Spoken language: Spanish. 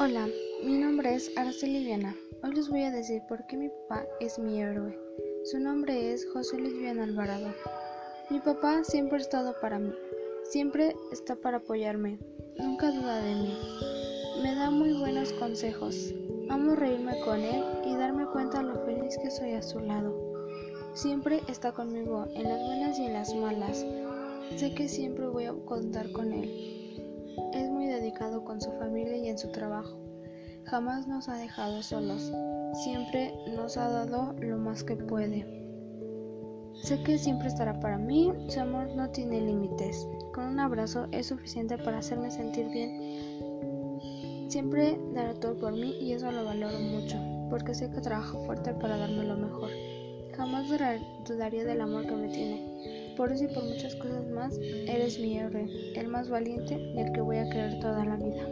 Hola, mi nombre es Araceli Viana. Hoy les voy a decir por qué mi papá es mi héroe. Su nombre es José Luis Viana Alvarado. Mi papá siempre ha estado para mí, siempre está para apoyarme, nunca duda de mí. Me da muy buenos consejos. Amo reírme con él y darme cuenta lo feliz que soy a su lado. Siempre está conmigo en las buenas y en las malas. Sé que siempre voy a contar con él con su familia y en su trabajo. Jamás nos ha dejado solos, siempre nos ha dado lo más que puede. Sé que siempre estará para mí, su amor no tiene límites. Con un abrazo es suficiente para hacerme sentir bien. Siempre dará todo por mí y eso lo valoro mucho, porque sé que trabaja fuerte para darme lo mejor. Jamás dudaría del amor que me tiene. Por eso y por muchas cosas más, eres mi héroe, el más valiente y el que voy a querer toda la vida.